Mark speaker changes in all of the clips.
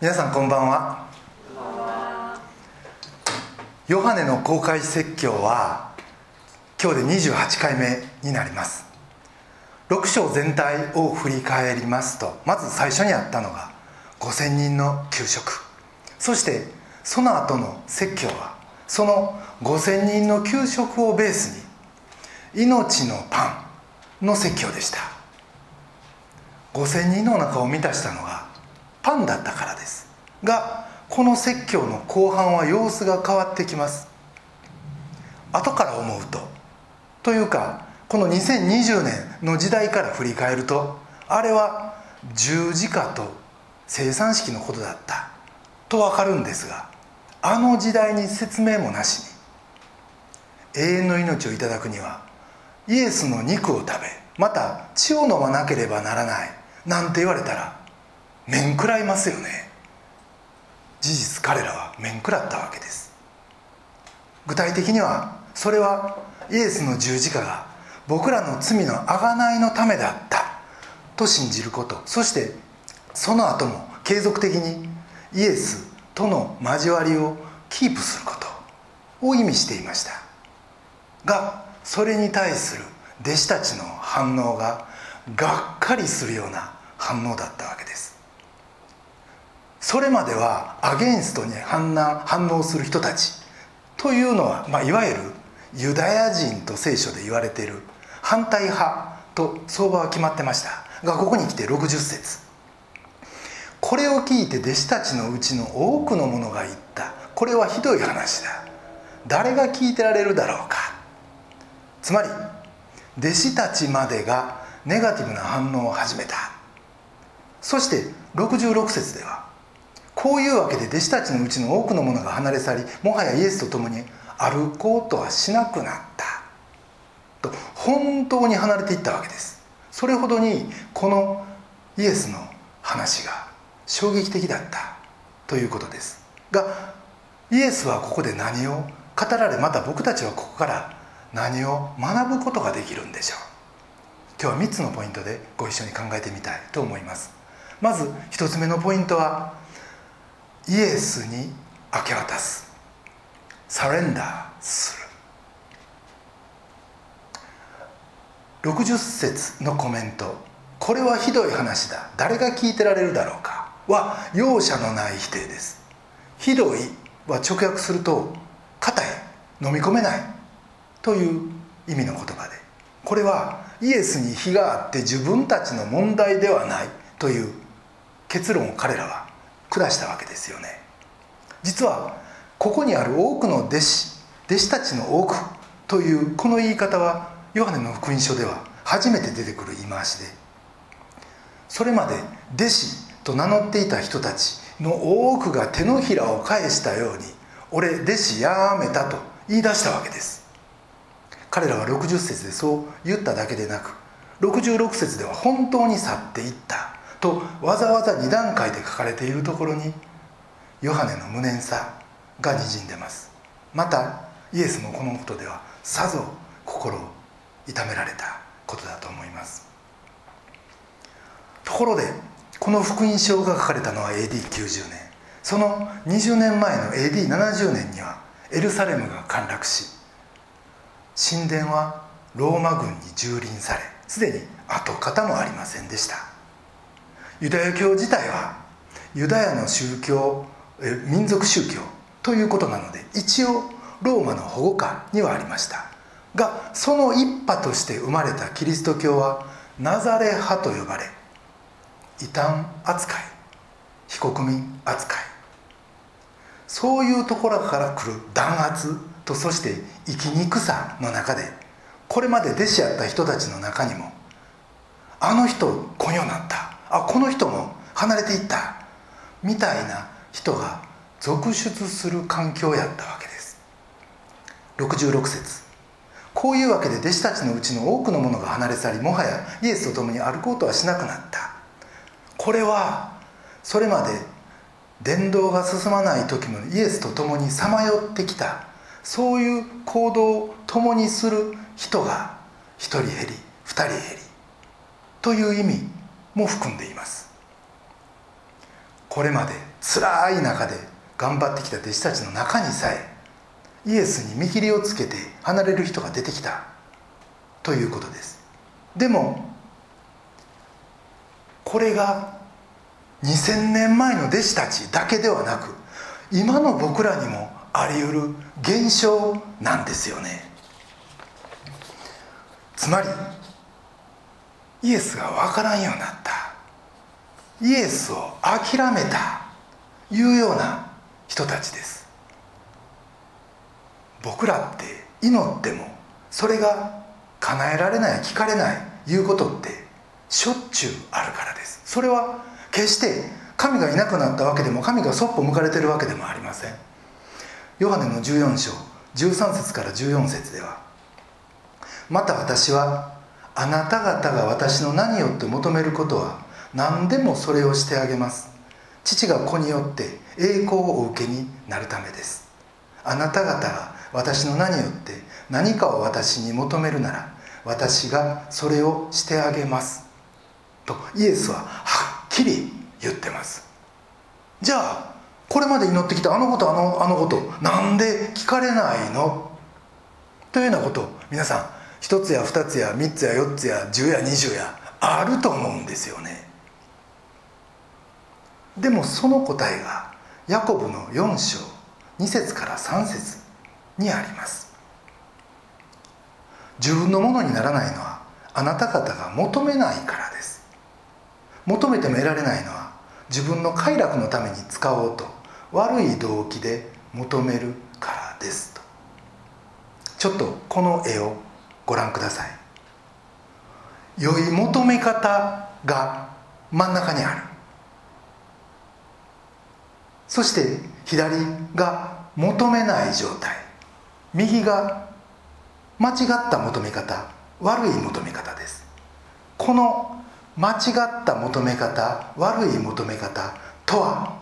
Speaker 1: 皆さんこんばんは。ヨハネの公開説教は今日で28回目になります。6章全体を振り返りますとまず最初にあったのが5000人の給食。そしてその後の説教はその5000人の給食をベースに命のパンの説教でした。5000人のお腹を満たしたのがパンだったからです。がこの説教の後半は様子が変わってきます。後から思うとというかこの2020年の時代から振り返るとあれは十字架と生産式のことだったと分かるんですがあの時代に説明もなしに永遠の命をいただくにはイエスの肉を食べまた血を飲まなければならないなんて言われたら面食らいますよね。事実彼らは面食らったわけです。具体的にはそれはイエスの十字架が僕らの罪の贖いのためだったと信じること。そしてその後も継続的にイエスとの交わりをキープすること。を意味していました。がそれに対する弟子たちの反応ががっかりするような反応だったわけです。それまではアゲンストに反応する人たちというのは、まあ、いわゆるユダヤ人と聖書で言われている反対派と相場は決まってましたがここに来て60節これを聞いて弟子たちのうちの多くの者が言ったこれはひどい話だ誰が聞いてられるだろうかつまり弟子たちまでがネガティブな反応を始めたそして66節ではこういうわけで弟子たちのうちの多くの者が離れ去りもはやイエスと共に歩こうとはしなくなった。と本当に離れていったわけです。それほどにこのイエスの話が衝撃的だった。ということです。がイエスはここで何を語られまた僕たちはここから何を学ぶことができるんでしょう。今日は3つのポイントでご一緒に考えてみたいと思います。まず1つ目のポイントはイエスに明け渡す。サレンダーする。60節のコメント。これはひどい話だ。誰が聞いてられるだろうか。は容赦のない否定です。ひどいは直訳すると硬い。飲み込めない。という意味の言葉で。これはイエスに非があって自分たちの問題ではない。という結論を彼らは下したわけですよね。実はここにある多くの弟子弟子たちの多くというこの言い方はヨハネの福音書では初めて出てくる言い回しでそれまで弟子と名乗っていた人たちの多くが手のひらを返したように俺弟子やめたと言い出したわけです。彼らは60節でそう言っただけでなく66節では本当に去っていった。とわざわざ2段階で書かれているところにヨハネの無念さがにじんでます。またイエスもこのことではさぞ心を痛められたことだと思います。ところでこの福音書が書かれたのは AD90 年。その20年前の AD70 年にはエルサレムが陥落し神殿はローマ軍に蹂躙されすでに跡形もありませんでした。ユダヤ教自体はユダヤの宗教民族宗教ということなので一応ローマの保護下にはありました。がその一派として生まれたキリスト教はナザレ派と呼ばれ異端扱い非国民扱い。そういうところから来る弾圧とそして生きにくさの中でこれまで弟子やった人たちの中にもあの人こよなった。あこの人も離れていったみたいな人が続出する環境やったわけです。66節。こういうわけで弟子たちのうちの多くの者が離れ去りもはやイエスと共に歩こうとはしなくなった。これはそれまで伝道が進まない時もイエスと共にさまよってきた。そういう行動を共にする人が1人減り2人減り。という意味。も含んでいます。これまで辛い中で頑張ってきた弟子たちの中にさえイエスに見切りをつけて離れる人が出てきた。ということです。でもこれが2000年前の弟子たちだけではなく今の僕らにもあり得る現象なんですよね。つまりイエスが分からんようになった。イエスを諦めた。いうような人たちです。僕らって祈ってもそれが叶えられない聞かれないいうことってしょっちゅうあるからです。それは決して神がいなくなったわけでも神がそっぽ向かれてるわけでもありません。ヨハネの14章13節から14節ではまた私はあなた方が私の名によって求めることは何でもそれをしてあげます。父が子によって栄光をお受けになるためです。あなた方が私の名によって何かを私に求めるなら私がそれをしてあげます。とイエスははっきり言ってます。じゃあこれまで祈ってきたあのことあのあのことなんで聞かれないの？というようなことを皆さん一つや二つや三つや四つや十や二十やあると思うんですよね。でもその答えがヤコブの4章2節から3節にあります。自分のものにならないのはあなた方が求めないからです。求めても得られないのは自分の快楽のために使おうと悪い動機で求めるからですと。ちょっとこの絵をご覧ください。良い求め方が真ん中にある。そして左が求めない状態。右が間違った求め方悪い求め方です。この間違った求め方悪い求め方とは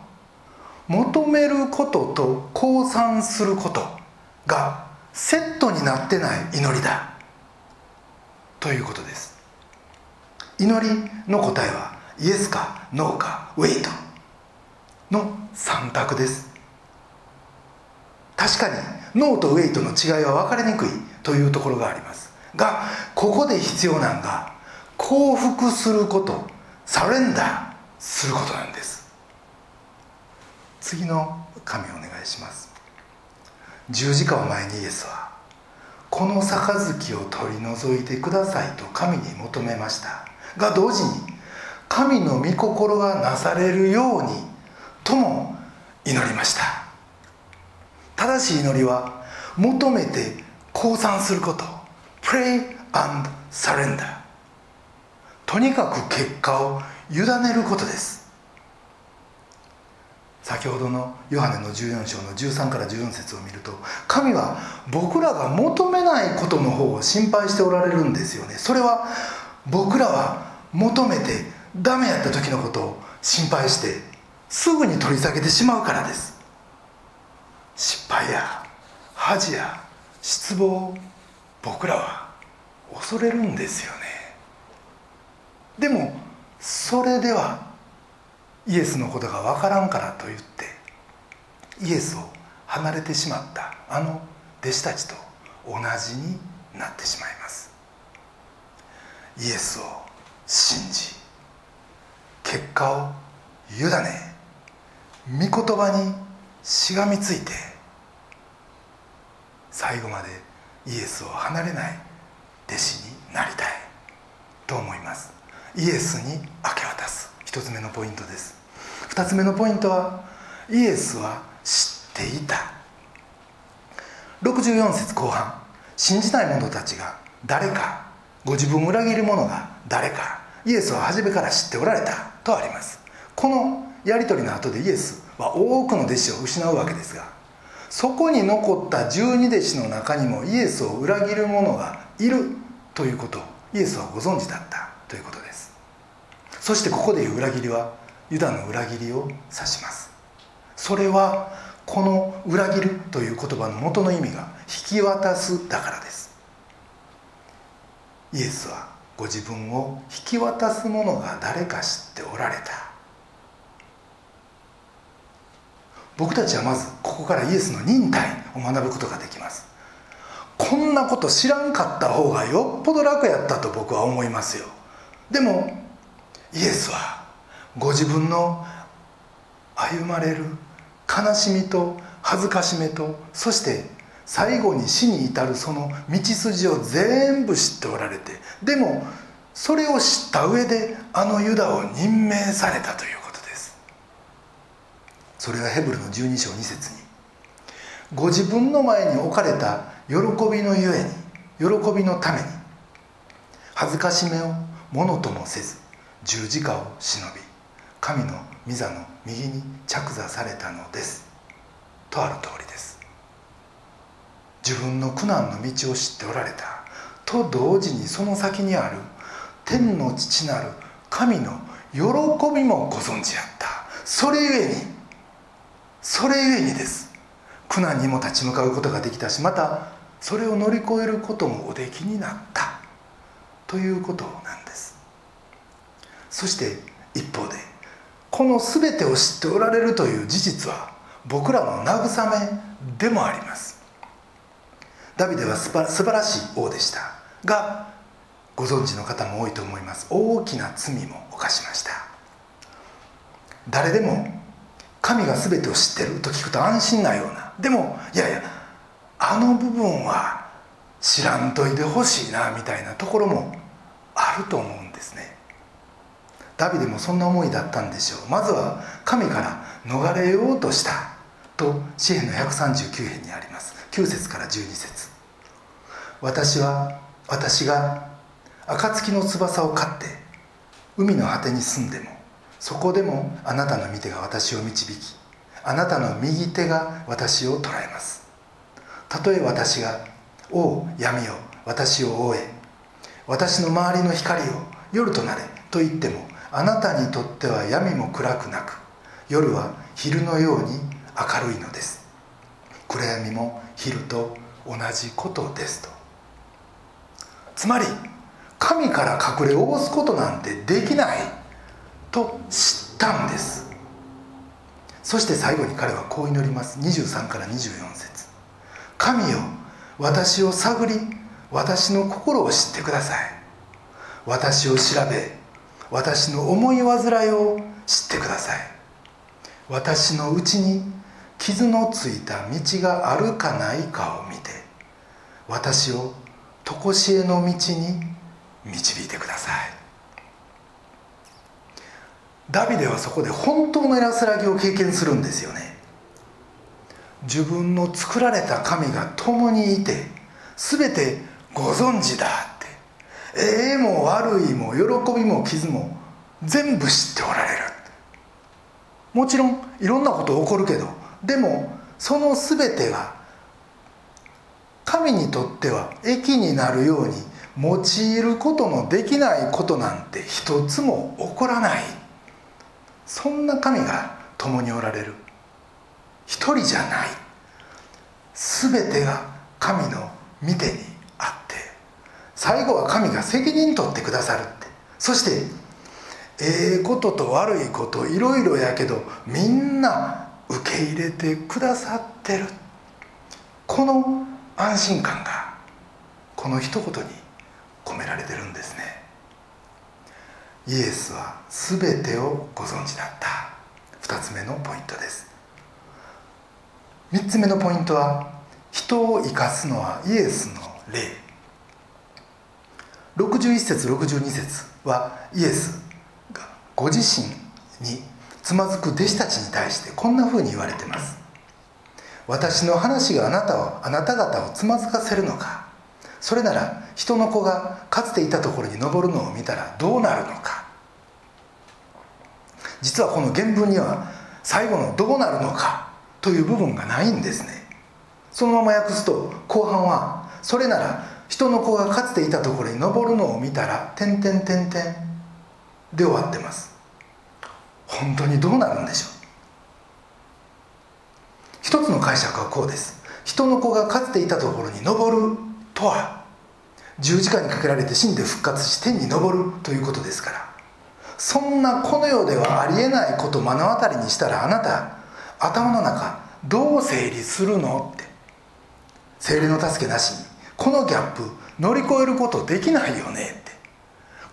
Speaker 1: 求めることと降参することがセットになってない祈りだ。ということです。祈りの答えはイエスかノーかウェイトの3択です。確かにノーとウェイトの違いは分かりにくいというところがあります。がここで必要なのが降伏することサレンダーすることなんです。次の紙お願いします。十字架を前にイエスはこの杯を取り除いてくださいと神に求めました。が同時に神の御心がなされるようにとも祈りました。正しい祈りは求めて降参すること。Pray and surrender とにかく結果を委ねることです。先ほどのヨハネの14章の13から14節を見ると神は僕らが求めないことの方を心配しておられるんですよね。それは僕らは求めてダメやった時のことを心配してすぐに取り下げてしまうからです。失敗や恥や失望僕らは恐れるんですよね。でもそれではイエスのことが分からんからと言ってイエスを離れてしまったあの弟子たちと同じになってしまいます。イエスを信じ結果を委ね御言葉にしがみついて最後までイエスを離れない弟子になりたいと思います。イエスに明け渡す。一つ目のポイントです。二つ目のポイントはイエスは知っていた。64節後半信じない者たちが誰かご自分を裏切る者が誰かイエスは初めから知っておられたとあります。このやり取りの後でイエスは多くの弟子を失うわけですがそこに残った十二弟子の中にもイエスを裏切る者がいるということをイエスはご存知だったということです。そしてここでいう裏切りはユダの裏切りを指します。それはこの裏切るという言葉の元の意味が引き渡すだからです。イエスはご自分を引き渡す者が誰か知っておられた。僕たちはまずここからイエスの忍耐を学ぶことができます。こんなこと知らんかった方がよっぽど楽やったと僕は思いますよ。でもイエスはご自分の歩まれる悲しみと恥ずかしめとそして最後に死に至るその道筋を全部知っておられてでもそれを知った上であのユダを任命されたということです。それがヘブルの12章2節に。ご自分の前に置かれた喜びのゆえに喜びのために恥ずかしめをものともせず十字架を忍び神の御座の右に着座されたのです。とある通りです。自分の苦難の道を知っておられた。と同時にその先にある。天の父なる。神の喜びもご存知やった。それゆえに。それゆえにです。苦難にも立ち向かうことができたしまたそれを乗り越えることもおできになった。ということなんです。そして一方でこの全てを知っておられるという事実は僕らの慰めでもあります。ダビデは素晴らしい王でした。がご存知の方も多いと思います。大きな罪も犯しました。誰でも神が全てを知ってると聞くと安心なような。でもいやいやあの部分は知らんといてほしいなみたいなところもあると思うんですね。ダビデもそんな思いだったんでしょう。まずは神から逃れようとした。と詩篇の139編にあります。9節から12節。私は私が暁の翼を飼って海の果てに住んでもそこでもあなたの御手が私を導きあなたの右手が私を捉えます。たとえ私が「おう闇よ私を覆え私の周りの光を夜となれ」と言ってもあなたにとっては闇も暗くなく夜は昼のように明るいのです。暗闇も昼と同じことですと。つまり神から隠れおおすことなんてできないと知ったんです。そして最後に彼はこう祈ります。23から24節。神よ私を探り私の心を知ってください。私を調べ私の思い煩いを知ってください。私のうちに傷のついた道があるかないかを見て私を常しえの道に導いてください。ダビデはそこで本当の安らぎを経験するんですよね。自分の作られた神が共にいて全てご存知だ。ええも悪いも喜びも傷も全部知っておられる。もちろんいろんなこと起こるけどでもその全てが神にとっては益になるように用いることのできないことなんて一つも起こらない。そんな神が共におられる。一人じゃない。全てが神の見てに最後は神が責任取ってくださるって。そしてええことと悪いこといろいろやけどみんな受け入れてくださってる。この安心感がこの一言に込められてるんですね。イエスは全てをご存知だった。2つ目のポイントです。3つ目のポイントは人を生かすのはイエスの霊。61節62節はイエスがご自身につまずく弟子たちに対してこんなふうに言われてます。私の話があなたをあなた方をつまずかせるのか。それなら人の子がかつていたところに登るのを見たらどうなるのか。実はこの原文には最後の「どうなるのか」という部分がないんですね。そのまま訳すと後半は「それなら人の子がかつていたところに登るのを見たら」「てんてんてんてん」で終わってます。本当にどうなるんでしょう。一つの解釈はこうです。人の子がかつていたところに登るとは十字架にかけられて死んで復活し天に昇るということですから。そんなこの世ではありえないことを目の当たりにしたらあなた頭の中どう整理するのって。精霊の助けなしに。このギャップ乗り越えることできないよねって。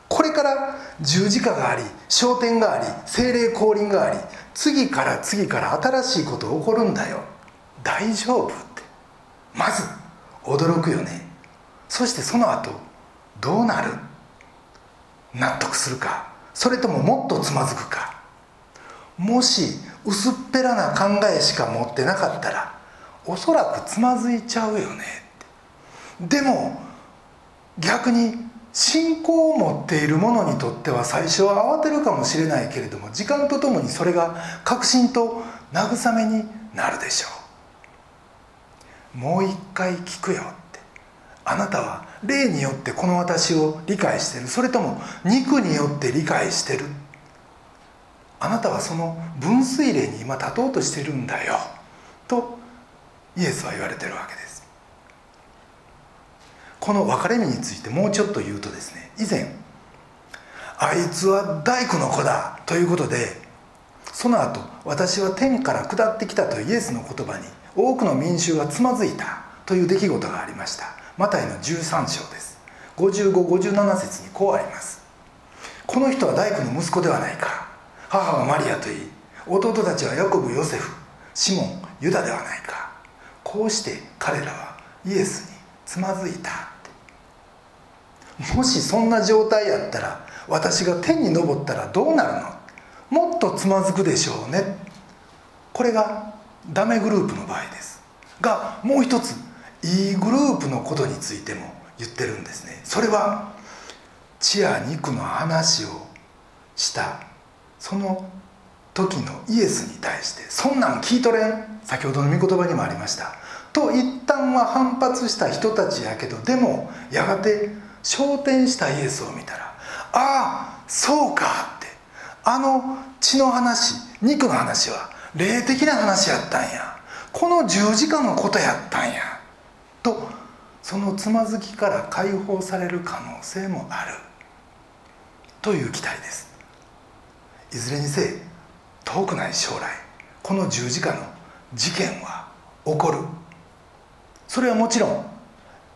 Speaker 1: これから十字架があり昇天があり精霊降臨があり次から次から新しいこと起こるんだよ。大丈夫って。まず驚くよね。そしてその後どうなる？納得するか。それとももっとつまずくか。もし薄っぺらな考えしか持ってなかったらおそらくつまずいちゃうよね。でも逆に信仰を持っている者にとっては最初は慌てるかもしれないけれども時間とともにそれが確信と慰めになるでしょう。もう一回聞くよって。あなたは霊によってこの私を理解してる。それとも肉によって理解してる。あなたはその分水嶺に今立とうとしてるんだよ。とイエスは言われてるわけです。この分かれ目についてもうちょっと言うとですね以前あいつは大工の子だということでその後私は天から下ってきたというイエスの言葉に多くの民衆がつまずいたという出来事がありました。マタイの13章です。5557節にこうあります。この人は大工の息子ではないか母はマリアといい弟たちはヤコブヨセフシモンユダではないか。こうして彼らはイエスにつまずいた。もしそんな状態やったら私が天に昇ったらどうなるの？もっとつまずくでしょうね。これがダメグループの場合です。がもう一ついいグループのことについても言ってるんですね。それは血や肉の話をしたその時のイエスに対してそんなん聞いとれん？先ほどの御言葉にもありました。と一旦は反発した人たちやけどでもやがて昇天したイエスを見たらああそうかってあの血の話肉の話は霊的な話やったんや。この十字架のことやったんや。とそのつまずきから解放される可能性もある。という期待です。いずれにせ遠くない将来この十字架の事件は起こる。それはもちろん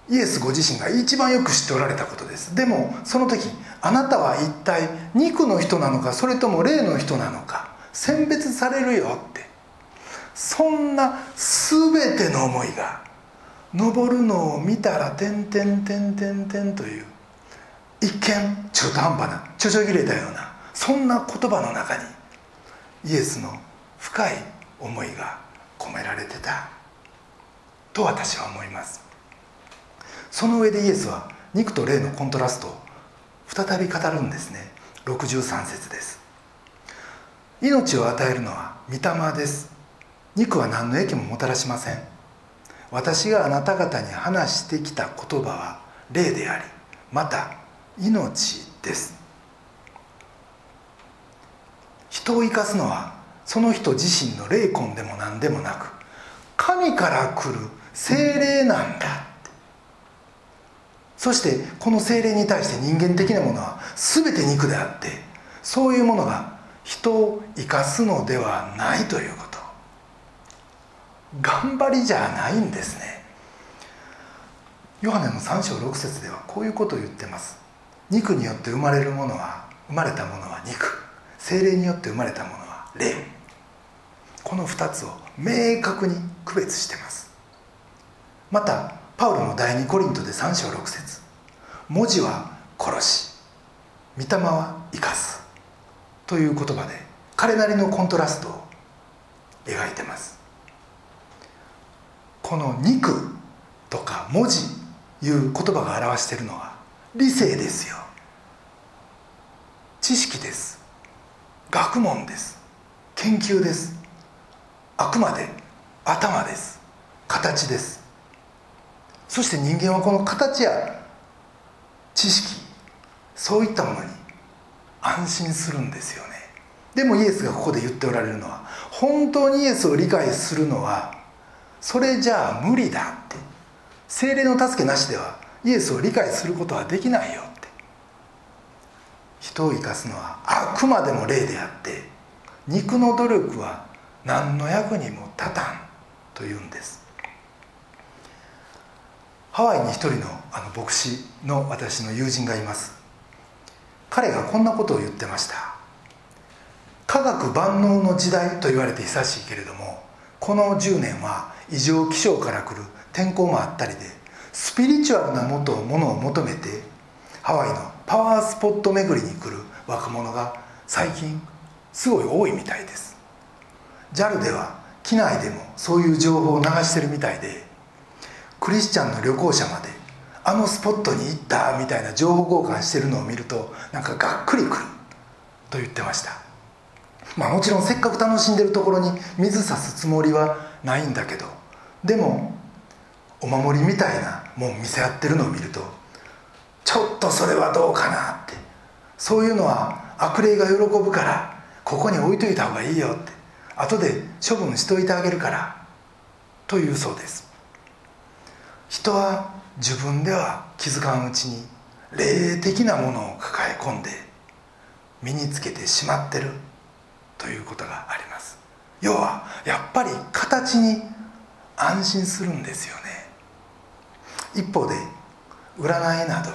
Speaker 1: イエスご自身が一番よく知っておられたことです。でもその時あなたは一体肉の人なのかそれとも霊の人なのか選別されるよって。そんな全ての思いが登るのを見たら「てんてんてんてんてん」という一見中途半端なちょちょ切れたようなそんな言葉の中にイエスの深い思いが込められてた。と私は思います。その上でイエスは肉と霊のコントラストを再び語るんですね。63節です。命を与えるのは御霊です。肉は何の益ももたらしません。私があなた方に話してきた言葉は霊でありまた命です。人を生かすのはその人自身の霊魂でも何でもなく神から来る精霊なんだ。そしてこの精霊に対して人間的なものは全て肉であってそういうものが人を生かすのではないということ。頑張りじゃないんですね。ヨハネの3章6節ではこういうことを言ってます。肉によって生まれるものは生まれたものは肉。精霊によって生まれたものは霊。この2つを明確に区別してます。またパウロの第2コリントで3章6節。文字は殺し御霊は生かす。という言葉で彼なりのコントラストを描いてます。この肉とか文字いう言葉が表しているのは理性ですよ。知識です。学問です。研究です。あくまで頭です。形です。そして人間はこの形や知識そういったものに安心するんですよね。でもイエスがここで言っておられるのは本当にイエスを理解するのはそれじゃあ無理だって。精霊の助けなしではイエスを理解することはできないよって。人を生かすのはあくまでも霊であって肉の努力は何の役にも立たんというんです。ハワイに一人のあの牧師の私の友人がいます。彼がこんなことを言ってました。科学万能の時代と言われて久しいけれどもこの10年は異常気象から来る天候もあったりでスピリチュアルなものを求めてハワイのパワースポット巡りに来る若者が最近すごい多いみたいです。JAL では機内でもそういう情報を流してるみたいでクリスチャンの旅行者まであのスポットに行ったみたいな情報交換してるのを見るとなんかがっくりくると言ってました。まあもちろんせっかく楽しんでるところに水差すつもりはないんだけどでもお守りみたいなもん見せ合ってるのを見るとちょっとそれはどうかなって。そういうのは悪霊が喜ぶからここに置いといた方がいいよって。後で処分しといてあげるからというそうです。人は自分では気づかんうちに霊的なものを抱え込んで身につけてしまってるということがあります。要はやっぱり形に安心するんですよね。一方で占いなど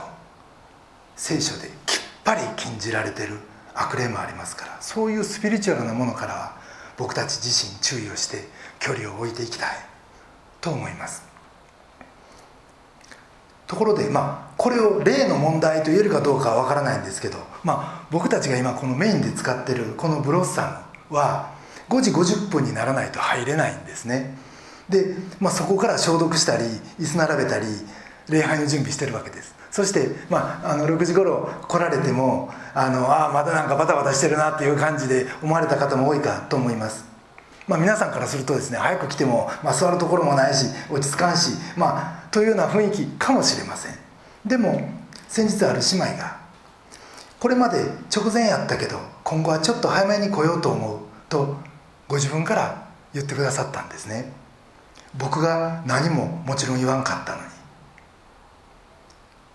Speaker 1: 聖書できっぱり禁じられてる悪霊もありますからそういうスピリチュアルなものからは僕たち自身注意をして距離を置いていきたいと思います。ところでまあこれを例の問題と言えるかどうかは分からないんですけど、まあ、僕たちが今このメインで使ってるこのブロッサムは5時50分にならないと入れないんですね。で、まあ、そこから消毒したり椅子並べたり礼拝の準備してるわけです。そして、まあ、あの6時頃来られてもあのあまだなんかバタバタしてるなっていう感じで思われた方も多いかと思います。まあ、皆さんからするとですね早く来ても、まあ、座るところもないし落ち着かんし、まあ、というような雰囲気かもしれません。でも先日ある姉妹がこれまで直前やったけど今後はちょっと早めに来ようと思うとご自分から言ってくださったんですね。僕が何ももちろん言わんかったのに。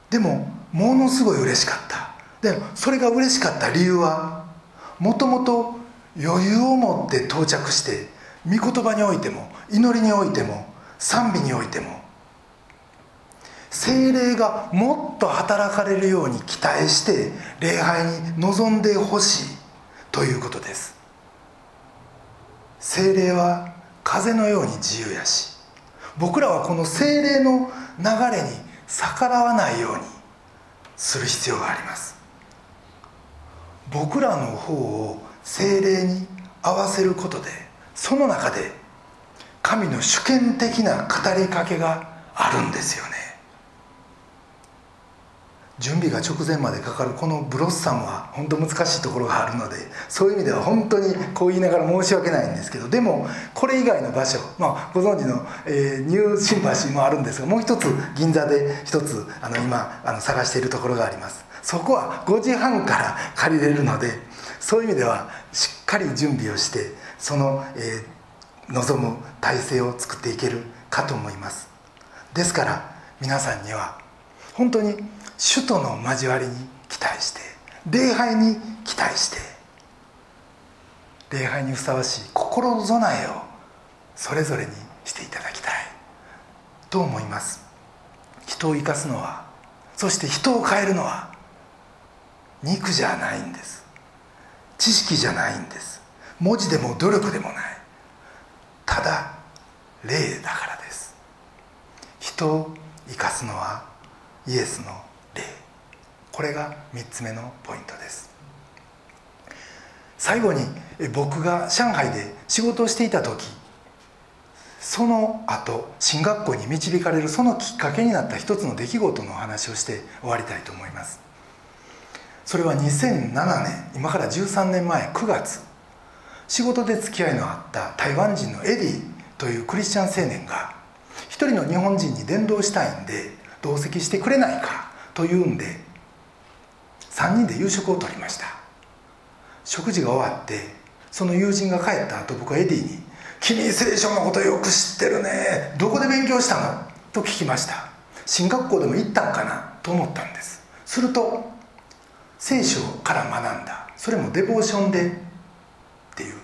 Speaker 1: でもものすごい嬉しかった。でそれが嬉しかった理由はもともと余裕を持って到着して御言葉においても祈りにおいても賛美においても精霊がもっと働かれるように期待して礼拝に臨んでほしいということです。精霊は風のように自由やし僕らはこの精霊の流れに逆らわないようにする必要があります。僕らの方を精霊に合わせることでその中で神の主権的な語りかけがあるんですよね。準備が直前までかかるこのブロッサムは本当難しいところがあるのでそういう意味では本当にこう言いながら申し訳ないんですけどでもこれ以外の場所、まあ、ご存知の、えー、ニュー新橋もあるんですがもう一つ銀座で一つあの今あの探しているところがあります。そこは5時半から借りれるのでそういう意味ではしっかり準備をしてその、えー、望む体制を作っていけるかと思います。ですから皆さんには本当に主との交わりに期待して礼拝に期待して礼拝にふさわしい心備えをそれぞれにしていただきたいと思います。人を生かすのはそして人を変えるのは肉じゃないんです。知識じゃないんです。文字でも努力でもない。ただ霊だからです。人を生かすのはイエスの霊。これが3つ目のポイントです。最後に僕が上海で仕事をしていた時その後進学校に導かれるそのきっかけになった一つの出来事のお話をして終わりたいと思います。それは2007年今から13年前9月。仕事で付き合いのあった台湾人のエディというクリスチャン青年が一人の日本人に伝道したいんで同席してくれないかというんで3人で夕食をとりました。食事が終わってその友人が帰った後僕はエディに「君聖書のことよく知ってるねどこで勉強したの?」と聞きました進学校でも行ったんかな？と思ったんです。すると聖書から学んだ。それもデボーションでっていう。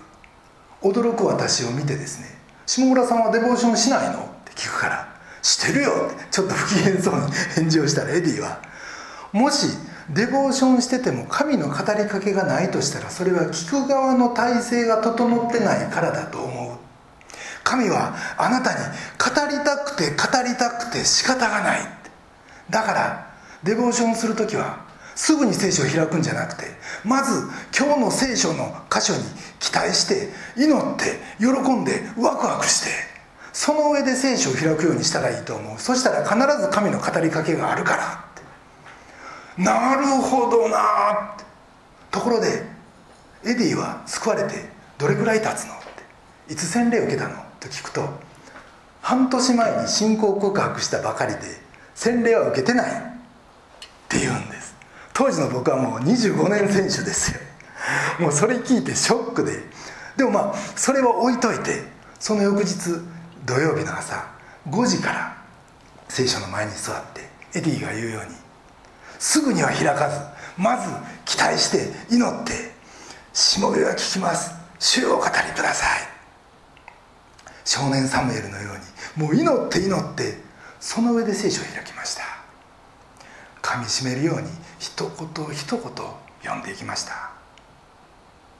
Speaker 1: 驚く私を見てですね「下村さんはデボーションしないの?」って聞くから「してるよ」って。ちょっと不機嫌そうに返事をしたらエディは「もしデボーションしてても神の語りかけがないとしたらそれは聞く側の体制が整ってないからだと思う。神はあなたに語りたくて語りたくて仕方がないだからデボーションする時はすぐに聖書を開くんじゃなくてまず今日の聖書の箇所に期待して祈って喜んでワクワクしてその上で聖書を開くようにしたらいいと思う。そしたら必ず神の語りかけがあるからって。なるほどなって。ところでエディは救われてどれぐらい経つのって。いつ洗礼を受けたのと聞くと半年前に信仰告白したばかりで洗礼は受けてないって言うんです。当時の僕はもう25年選手ですよ。もうそれ聞いてショックで。でもまあそれは置いといてその翌日土曜日の朝5時から聖書の前に座ってエディが言うようにすぐには開かずまず期待して祈ってしもべは聞きます。主を語りください。少年サムエルのようにもう祈って祈ってその上で聖書を開きました。噛みしめるように一言一言読んでいきました。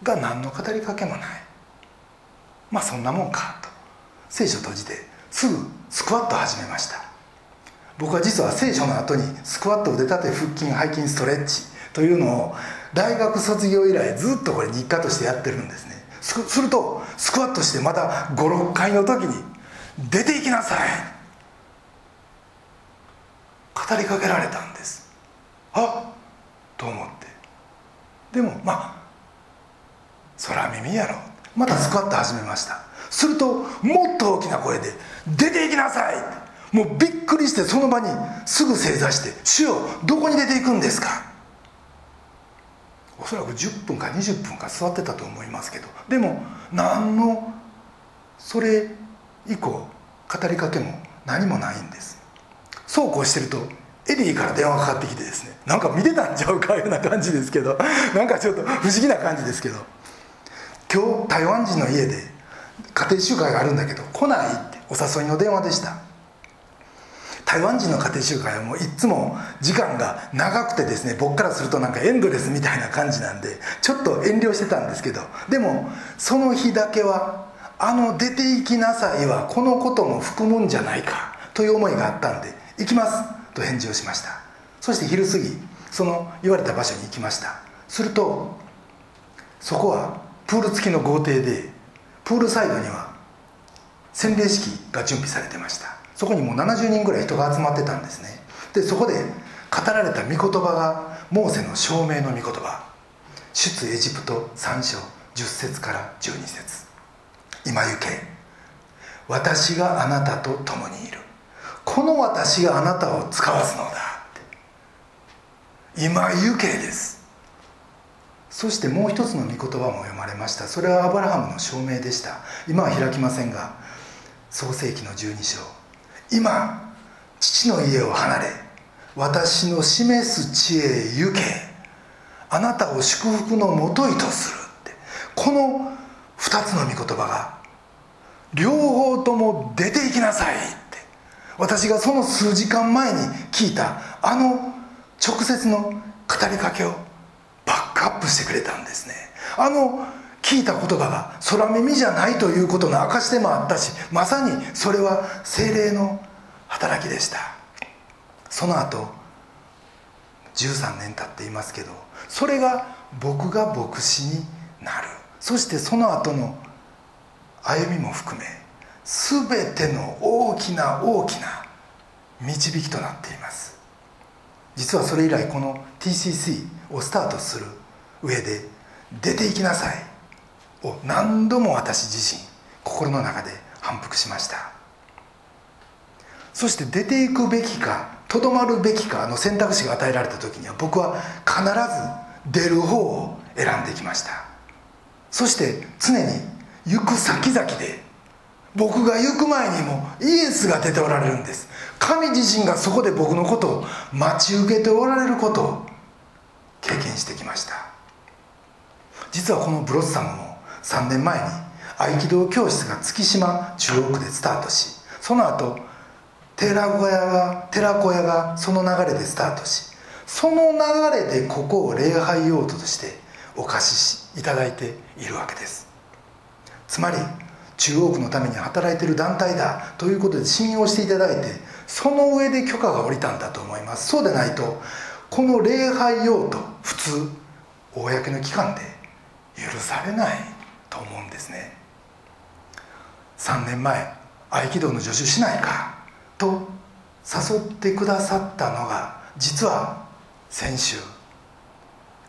Speaker 1: が何の語りかけもない。まあそんなもんかと。聖書閉じてすぐスクワット始めました。僕は実は聖書の後にスクワット腕立て腹筋背筋ストレッチというのを大学卒業以来ずっとこれ日課としてやってるんですね。するとスクワットしてまた56回の時に「出ていきなさい」語りかけられたんです。あっと思って。でもまあ空耳やろ。またスクワット始めました。するともっと大きな声で「出ていきなさい!」もうびっくりしてその場にすぐ正座して「主よどこに出ていくんですか?」おそらく10分か20分か座ってたと思いますけど。でも何のそれ以降語りかけも何もないんです。そうこうしてるとエディから電話かかってきてですね。なんか見てたんちゃうかような感じですけどなんかちょっと不思議な感じですけど今日台湾人の家で家庭集会があるんだけど来ないってお誘いの電話でした。台湾人の家庭集会はもういつも時間が長くてですね僕からするとなんかエンドレスみたいな感じなんでちょっと遠慮してたんですけどでもその日だけはあの出て行きなさいはこのことも含むんじゃないかという思いがあったんで行きますと返事をしました。そして昼過ぎその言われた場所に行きました。するとそこはプール付きの豪邸でプールサイドには洗礼式が準備されてました。そこにもう70人ぐらい人が集まってたんですね。でそこで語られた御言葉がモーセの証明の御言葉。出エジプト3章10節から12節。今行け。私があなたと共にいる。この私があなたを使わすのだ。今行けです。そしてもう一つの御言葉も読まれました。それはアブラハムの証明でした。今は開きませんが創世紀の12章。今父の家を離れ私の示す地へ行け。あなたを祝福のもといとするって。この2つの御言葉が両方とも出ていきなさいって。私がその数時間前に聞いたあの直接の語りかけをバックアップしてくれたんですね。あの聞いた言葉が空耳じゃないということの証でもあったしまさにそれは精霊の働きでした。その後13年経っていますけどそれが僕が牧師になる。そしてその後の歩みも含め全ての大きな大きな導きとなっています。実はそれ以来この TCC をスタートする上で「出ていきなさい」を何度も私自身心の中で反復しました。そして出ていくべきかとどまるべきかの選択肢が与えられた時には僕は必ず出る方を選んできました。そして常に行く先々で僕が行く前にもイエスが出ておられるんです。神自身がそこで僕のことを待ち受けておられることを経験してきました。実はこのブロッサムも3年前に合気道教室が月島中央区でスタートしその後寺子屋が寺子屋がその流れでスタートしその流れでここを礼拝用途としてお貸しいただいているわけです。つまり中央区のために働いている団体だということで信用していただいてその上で許可が下りたんだと思います。そうでないとこの礼拝用途普通公の機関で許されないと思うんですね。3年前合気道の助手しないかと誘ってくださったのが実は先週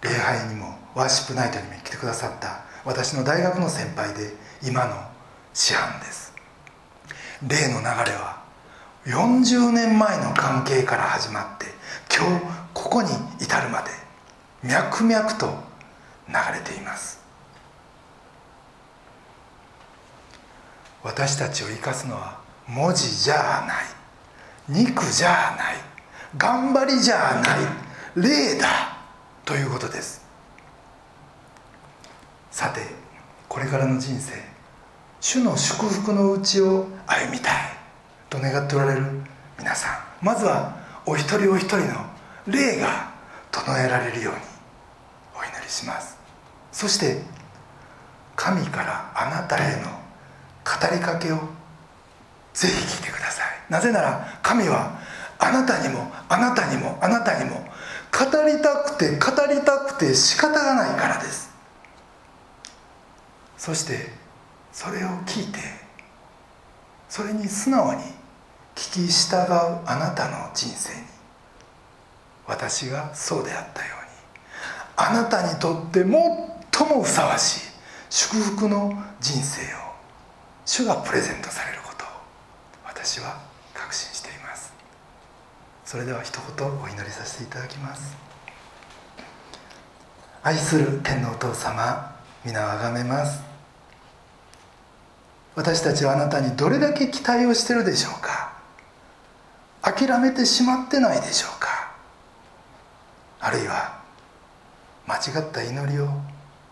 Speaker 1: 礼拝にもワーシップナイトにも来てくださった私の大学の先輩で今の師範です。例の流れは40年前の関係から始まって今日ここに至るまで脈々と流れています。私たちを生かすのは文字じゃない肉じゃない頑張りじゃない霊だということです。さてこれからの人生主の祝福のうちを歩みたいと願っておられる皆さん。まずはお一人お一人の霊が整えられるようにお祈りします。そして神からあなたへの語りかけをぜひ聞いてください。なぜなら神はあなたにもあなたにもあなたにも語りたくて語りたくて仕方がないからです。そしてそれを聞いてそれに素直に聞き従うあなたの人生に私がそうであったようにあなたにとって最もふさわしい祝福の人生を主がプレゼントされることを私は確信しています。それでは一言お祈りさせていただきます。愛する天のお父様皆をあがめます。私たちはあなたにどれだけ期待をしてるでしょうか？諦めてしまってないでしょうか？あるいは間違った祈りを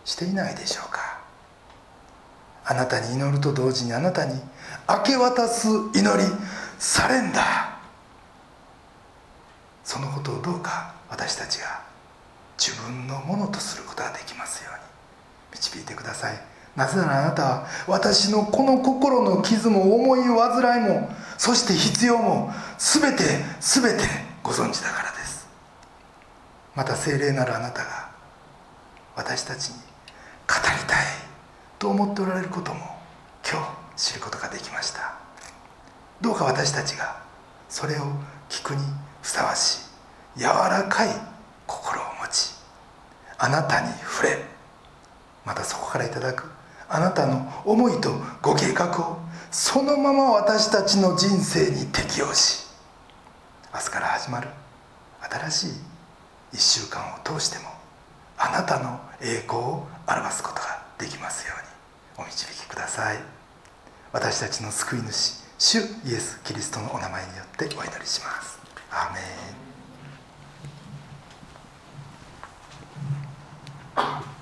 Speaker 1: していないでしょうか？あなたに祈ると同時にあなたに明け渡す祈りサレンダーそのことをどうか私たちが自分のものとすることができますように導いてください。なぜならあなたは私のこの心の傷も思い煩いもそして必要も全て全てご存知だからです。また聖霊なるあなたが私たちに語りたいと思っておられることも今日知ることができました。どうか私たちがそれを聞くにふさわしい柔らかい心を持ちあなたに触れ。またそこからいただく。あなたの思いとご計画をそのまま私たちの人生に適応し明日から始まる新しい1週間を通してもあなたの栄光を表すことができますようにお導きください。私たちの救い主主イエス・キリストのお名前によってお祈りします。アメン。